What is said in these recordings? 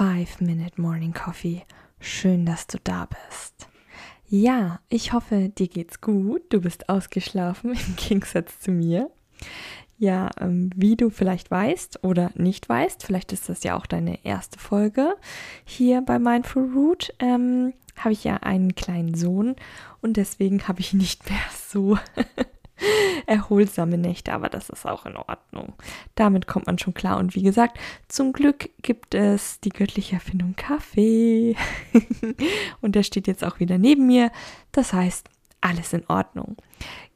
5 Minute Morning Coffee. Schön, dass du da bist. Ja, ich hoffe, dir geht's gut. Du bist ausgeschlafen im Gegensatz zu mir. Ja, ähm, wie du vielleicht weißt oder nicht weißt, vielleicht ist das ja auch deine erste Folge hier bei Mindful Root, ähm, habe ich ja einen kleinen Sohn und deswegen habe ich nicht mehr so erholsame Nächte, aber das ist auch in Ordnung. Damit kommt man schon klar. Und wie gesagt, zum Glück gibt es die göttliche Erfindung Kaffee. und der steht jetzt auch wieder neben mir. Das heißt, alles in Ordnung.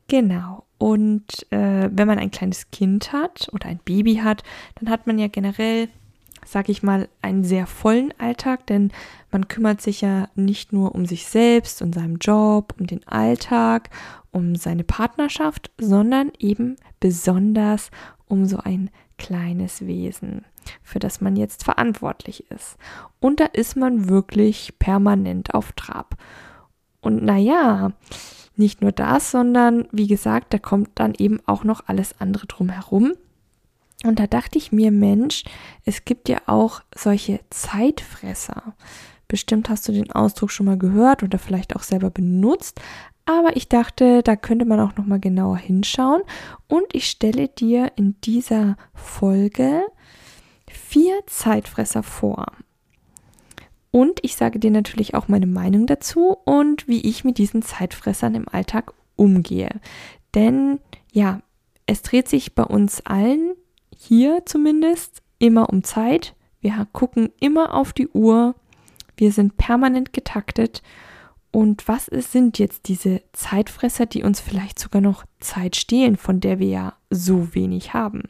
Genau. Und äh, wenn man ein kleines Kind hat oder ein Baby hat, dann hat man ja generell sage ich mal, einen sehr vollen Alltag, denn man kümmert sich ja nicht nur um sich selbst und seinen Job, um den Alltag, um seine Partnerschaft, sondern eben besonders um so ein kleines Wesen, für das man jetzt verantwortlich ist. Und da ist man wirklich permanent auf Trab. Und naja, nicht nur das, sondern wie gesagt, da kommt dann eben auch noch alles andere drumherum. Und da dachte ich mir, Mensch, es gibt ja auch solche Zeitfresser. Bestimmt hast du den Ausdruck schon mal gehört oder vielleicht auch selber benutzt, aber ich dachte, da könnte man auch noch mal genauer hinschauen und ich stelle dir in dieser Folge vier Zeitfresser vor. Und ich sage dir natürlich auch meine Meinung dazu und wie ich mit diesen Zeitfressern im Alltag umgehe. Denn ja, es dreht sich bei uns allen hier zumindest immer um Zeit. Wir gucken immer auf die Uhr. Wir sind permanent getaktet. Und was ist, sind jetzt diese Zeitfresser, die uns vielleicht sogar noch Zeit stehlen, von der wir ja so wenig haben?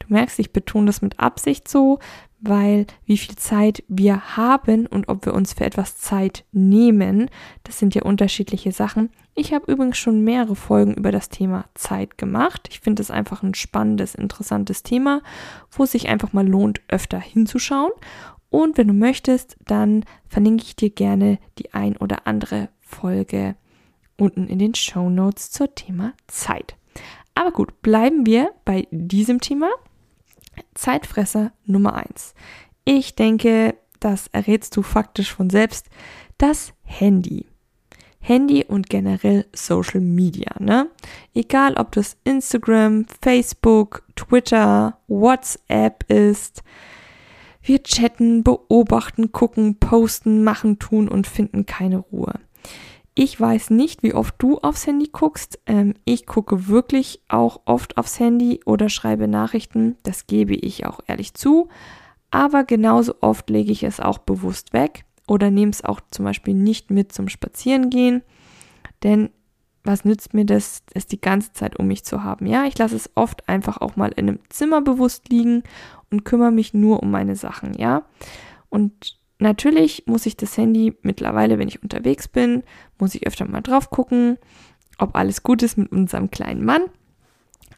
Du merkst, ich betone das mit Absicht so, weil wie viel Zeit wir haben und ob wir uns für etwas Zeit nehmen, das sind ja unterschiedliche Sachen. Ich habe übrigens schon mehrere Folgen über das Thema Zeit gemacht. Ich finde es einfach ein spannendes, interessantes Thema, wo es sich einfach mal lohnt, öfter hinzuschauen. Und wenn du möchtest, dann verlinke ich dir gerne die ein oder andere Folge unten in den Show Notes zur Thema Zeit. Aber gut, bleiben wir bei diesem Thema. Zeitfresser Nummer 1. Ich denke, das errätst du faktisch von selbst, das Handy. Handy und generell Social Media, ne? Egal ob das Instagram, Facebook, Twitter, WhatsApp ist. Wir chatten, beobachten, gucken, posten, machen, tun und finden keine Ruhe. Ich weiß nicht, wie oft du aufs Handy guckst. Ähm, ich gucke wirklich auch oft aufs Handy oder schreibe Nachrichten. Das gebe ich auch ehrlich zu. Aber genauso oft lege ich es auch bewusst weg oder nehme es auch zum Beispiel nicht mit zum Spazierengehen. Denn was nützt mir das, es die ganze Zeit um mich zu haben? Ja, ich lasse es oft einfach auch mal in einem Zimmer bewusst liegen und kümmere mich nur um meine Sachen, ja. Und Natürlich muss ich das Handy mittlerweile, wenn ich unterwegs bin, muss ich öfter mal drauf gucken, ob alles gut ist mit unserem kleinen Mann.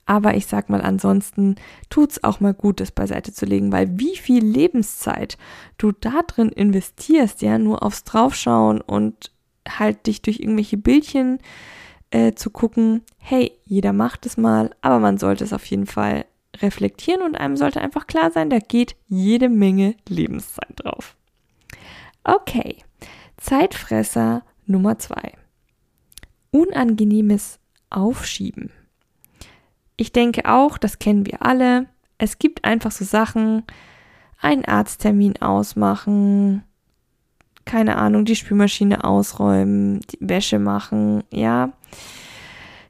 Aber ich sag mal, ansonsten tut's auch mal gut, das beiseite zu legen, weil wie viel Lebenszeit du da drin investierst, ja, nur aufs Draufschauen und halt dich durch irgendwelche Bildchen äh, zu gucken, hey, jeder macht es mal, aber man sollte es auf jeden Fall reflektieren und einem sollte einfach klar sein, da geht jede Menge Lebenszeit drauf. Okay, Zeitfresser Nummer zwei. Unangenehmes Aufschieben. Ich denke auch, das kennen wir alle. Es gibt einfach so Sachen, einen Arzttermin ausmachen, keine Ahnung, die Spülmaschine ausräumen, die Wäsche machen, ja.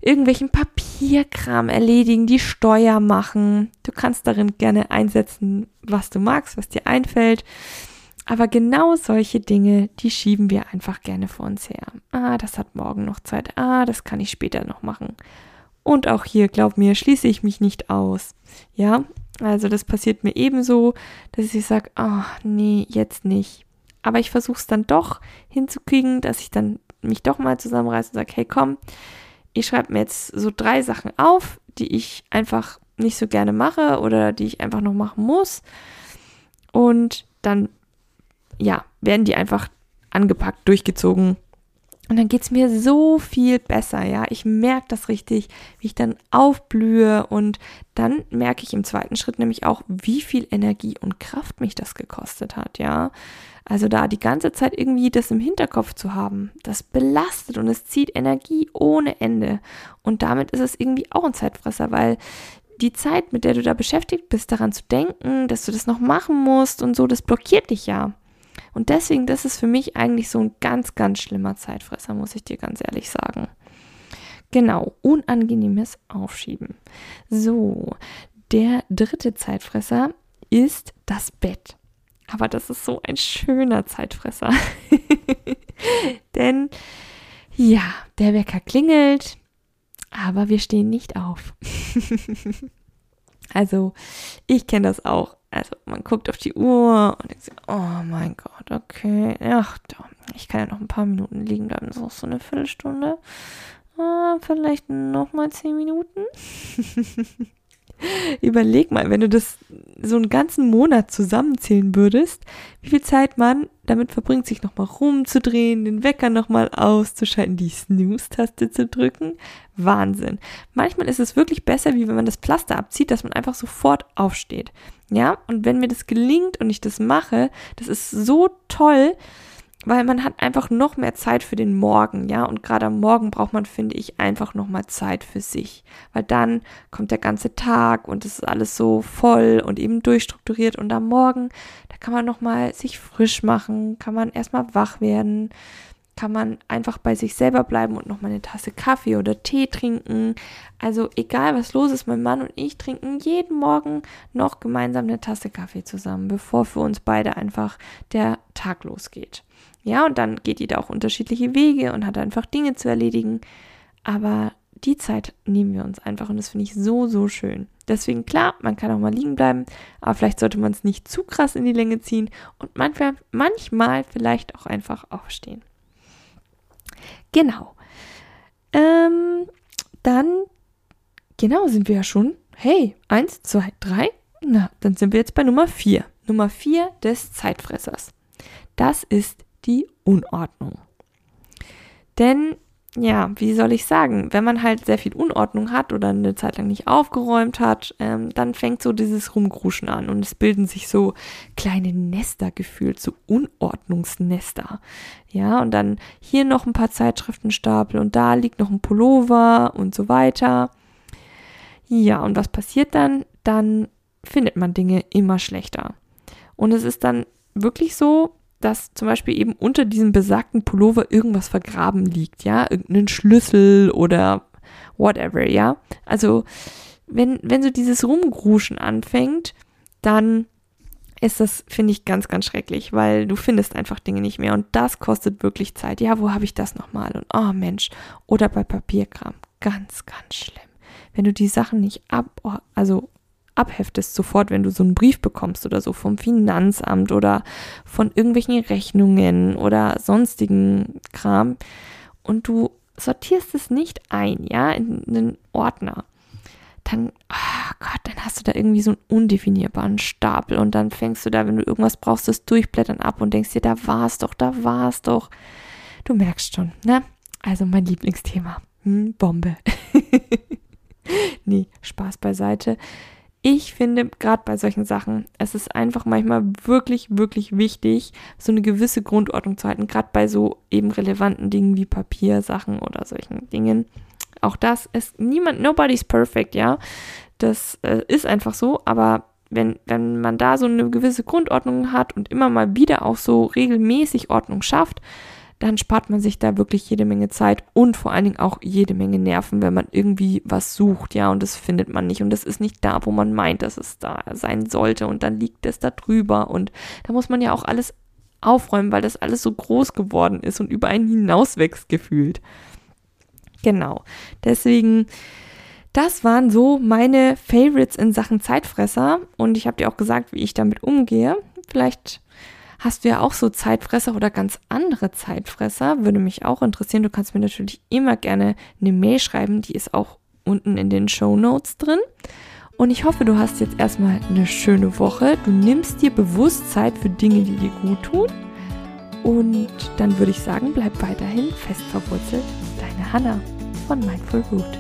Irgendwelchen Papierkram erledigen, die Steuer machen. Du kannst darin gerne einsetzen, was du magst, was dir einfällt. Aber genau solche Dinge, die schieben wir einfach gerne vor uns her. Ah, das hat morgen noch Zeit. Ah, das kann ich später noch machen. Und auch hier, glaub mir, schließe ich mich nicht aus. Ja, Also das passiert mir ebenso, dass ich sage, oh nee, jetzt nicht. Aber ich versuche es dann doch hinzukriegen, dass ich dann mich doch mal zusammenreiße und sage, hey komm, ich schreibe mir jetzt so drei Sachen auf, die ich einfach nicht so gerne mache oder die ich einfach noch machen muss. Und dann, ja, werden die einfach angepackt, durchgezogen. Und dann geht es mir so viel besser, ja. Ich merke das richtig, wie ich dann aufblühe und dann merke ich im zweiten Schritt nämlich auch, wie viel Energie und Kraft mich das gekostet hat, ja. Also da die ganze Zeit irgendwie das im Hinterkopf zu haben, das belastet und es zieht Energie ohne Ende. Und damit ist es irgendwie auch ein Zeitfresser, weil die Zeit, mit der du da beschäftigt bist, daran zu denken, dass du das noch machen musst und so, das blockiert dich ja. Und deswegen, das ist für mich eigentlich so ein ganz, ganz schlimmer Zeitfresser, muss ich dir ganz ehrlich sagen. Genau, unangenehmes Aufschieben. So, der dritte Zeitfresser ist das Bett. Aber das ist so ein schöner Zeitfresser. Denn ja, der Wecker klingelt, aber wir stehen nicht auf. also, ich kenne das auch. Also, man guckt auf die Uhr und denkt sich, oh mein Gott, okay, ach, ich kann ja noch ein paar Minuten liegen bleiben, das ist auch so eine Viertelstunde. Ah, vielleicht noch mal zehn Minuten. Überleg mal, wenn du das so einen ganzen Monat zusammenzählen würdest, wie viel Zeit man damit verbringt, sich nochmal rumzudrehen, den Wecker nochmal auszuschalten, die Snooze-Taste zu drücken. Wahnsinn. Manchmal ist es wirklich besser, wie wenn man das Pflaster abzieht, dass man einfach sofort aufsteht. Ja, und wenn mir das gelingt und ich das mache, das ist so toll, weil man hat einfach noch mehr Zeit für den Morgen, ja, und gerade am Morgen braucht man, finde ich, einfach noch mal Zeit für sich, weil dann kommt der ganze Tag und es ist alles so voll und eben durchstrukturiert und am Morgen, da kann man noch mal sich frisch machen, kann man erstmal wach werden, kann man einfach bei sich selber bleiben und noch mal eine Tasse Kaffee oder Tee trinken. Also egal was los ist, mein Mann und ich trinken jeden Morgen noch gemeinsam eine Tasse Kaffee zusammen, bevor für uns beide einfach der Tag losgeht. Ja, und dann geht jeder auch unterschiedliche Wege und hat einfach Dinge zu erledigen. Aber die Zeit nehmen wir uns einfach und das finde ich so, so schön. Deswegen klar, man kann auch mal liegen bleiben, aber vielleicht sollte man es nicht zu krass in die Länge ziehen und manchmal, manchmal vielleicht auch einfach aufstehen. Genau. Ähm, dann, genau, sind wir ja schon. Hey, eins, zwei, drei. Na, dann sind wir jetzt bei Nummer vier. Nummer vier des Zeitfressers. Das ist die Unordnung. Denn, ja, wie soll ich sagen, wenn man halt sehr viel Unordnung hat oder eine Zeit lang nicht aufgeräumt hat, ähm, dann fängt so dieses Rumgruschen an und es bilden sich so kleine Nester gefühlt, so Unordnungsnester. Ja, und dann hier noch ein paar Zeitschriftenstapel und da liegt noch ein Pullover und so weiter. Ja, und was passiert dann? Dann findet man Dinge immer schlechter. Und es ist dann wirklich so, dass zum Beispiel eben unter diesem besagten Pullover irgendwas vergraben liegt, ja, irgendein Schlüssel oder whatever, ja. Also wenn, wenn so dieses Rumgruschen anfängt, dann ist das, finde ich, ganz, ganz schrecklich, weil du findest einfach Dinge nicht mehr und das kostet wirklich Zeit. Ja, wo habe ich das nochmal? Und oh Mensch, oder bei Papierkram, ganz, ganz schlimm. Wenn du die Sachen nicht ab, also abheftest sofort, wenn du so einen Brief bekommst oder so vom Finanzamt oder von irgendwelchen Rechnungen oder sonstigen Kram und du sortierst es nicht ein, ja, in einen Ordner, dann, oh Gott, dann hast du da irgendwie so einen undefinierbaren Stapel und dann fängst du da, wenn du irgendwas brauchst, das Durchblättern ab und denkst dir, da war es doch, da war es doch. Du merkst schon, ne? Also mein Lieblingsthema. Hm, Bombe. nee, Spaß beiseite ich finde, gerade bei solchen Sachen, es ist einfach manchmal wirklich, wirklich wichtig, so eine gewisse Grundordnung zu halten, gerade bei so eben relevanten Dingen wie Papiersachen oder solchen Dingen. Auch das ist niemand, nobody's perfect, ja. Das äh, ist einfach so, aber wenn, wenn man da so eine gewisse Grundordnung hat und immer mal wieder auch so regelmäßig Ordnung schafft, dann spart man sich da wirklich jede Menge Zeit und vor allen Dingen auch jede Menge Nerven, wenn man irgendwie was sucht, ja, und das findet man nicht und das ist nicht da, wo man meint, dass es da sein sollte und dann liegt es da drüber und da muss man ja auch alles aufräumen, weil das alles so groß geworden ist und über einen hinauswächst gefühlt. Genau. Deswegen das waren so meine Favorites in Sachen Zeitfresser und ich habe dir auch gesagt, wie ich damit umgehe. Vielleicht hast du ja auch so Zeitfresser oder ganz andere Zeitfresser, würde mich auch interessieren. Du kannst mir natürlich immer gerne eine Mail schreiben, die ist auch unten in den Show Notes drin. Und ich hoffe, du hast jetzt erstmal eine schöne Woche. Du nimmst dir bewusst Zeit für Dinge, die dir gut tun. Und dann würde ich sagen, bleib weiterhin fest verwurzelt. Deine Hanna von Mindful Root.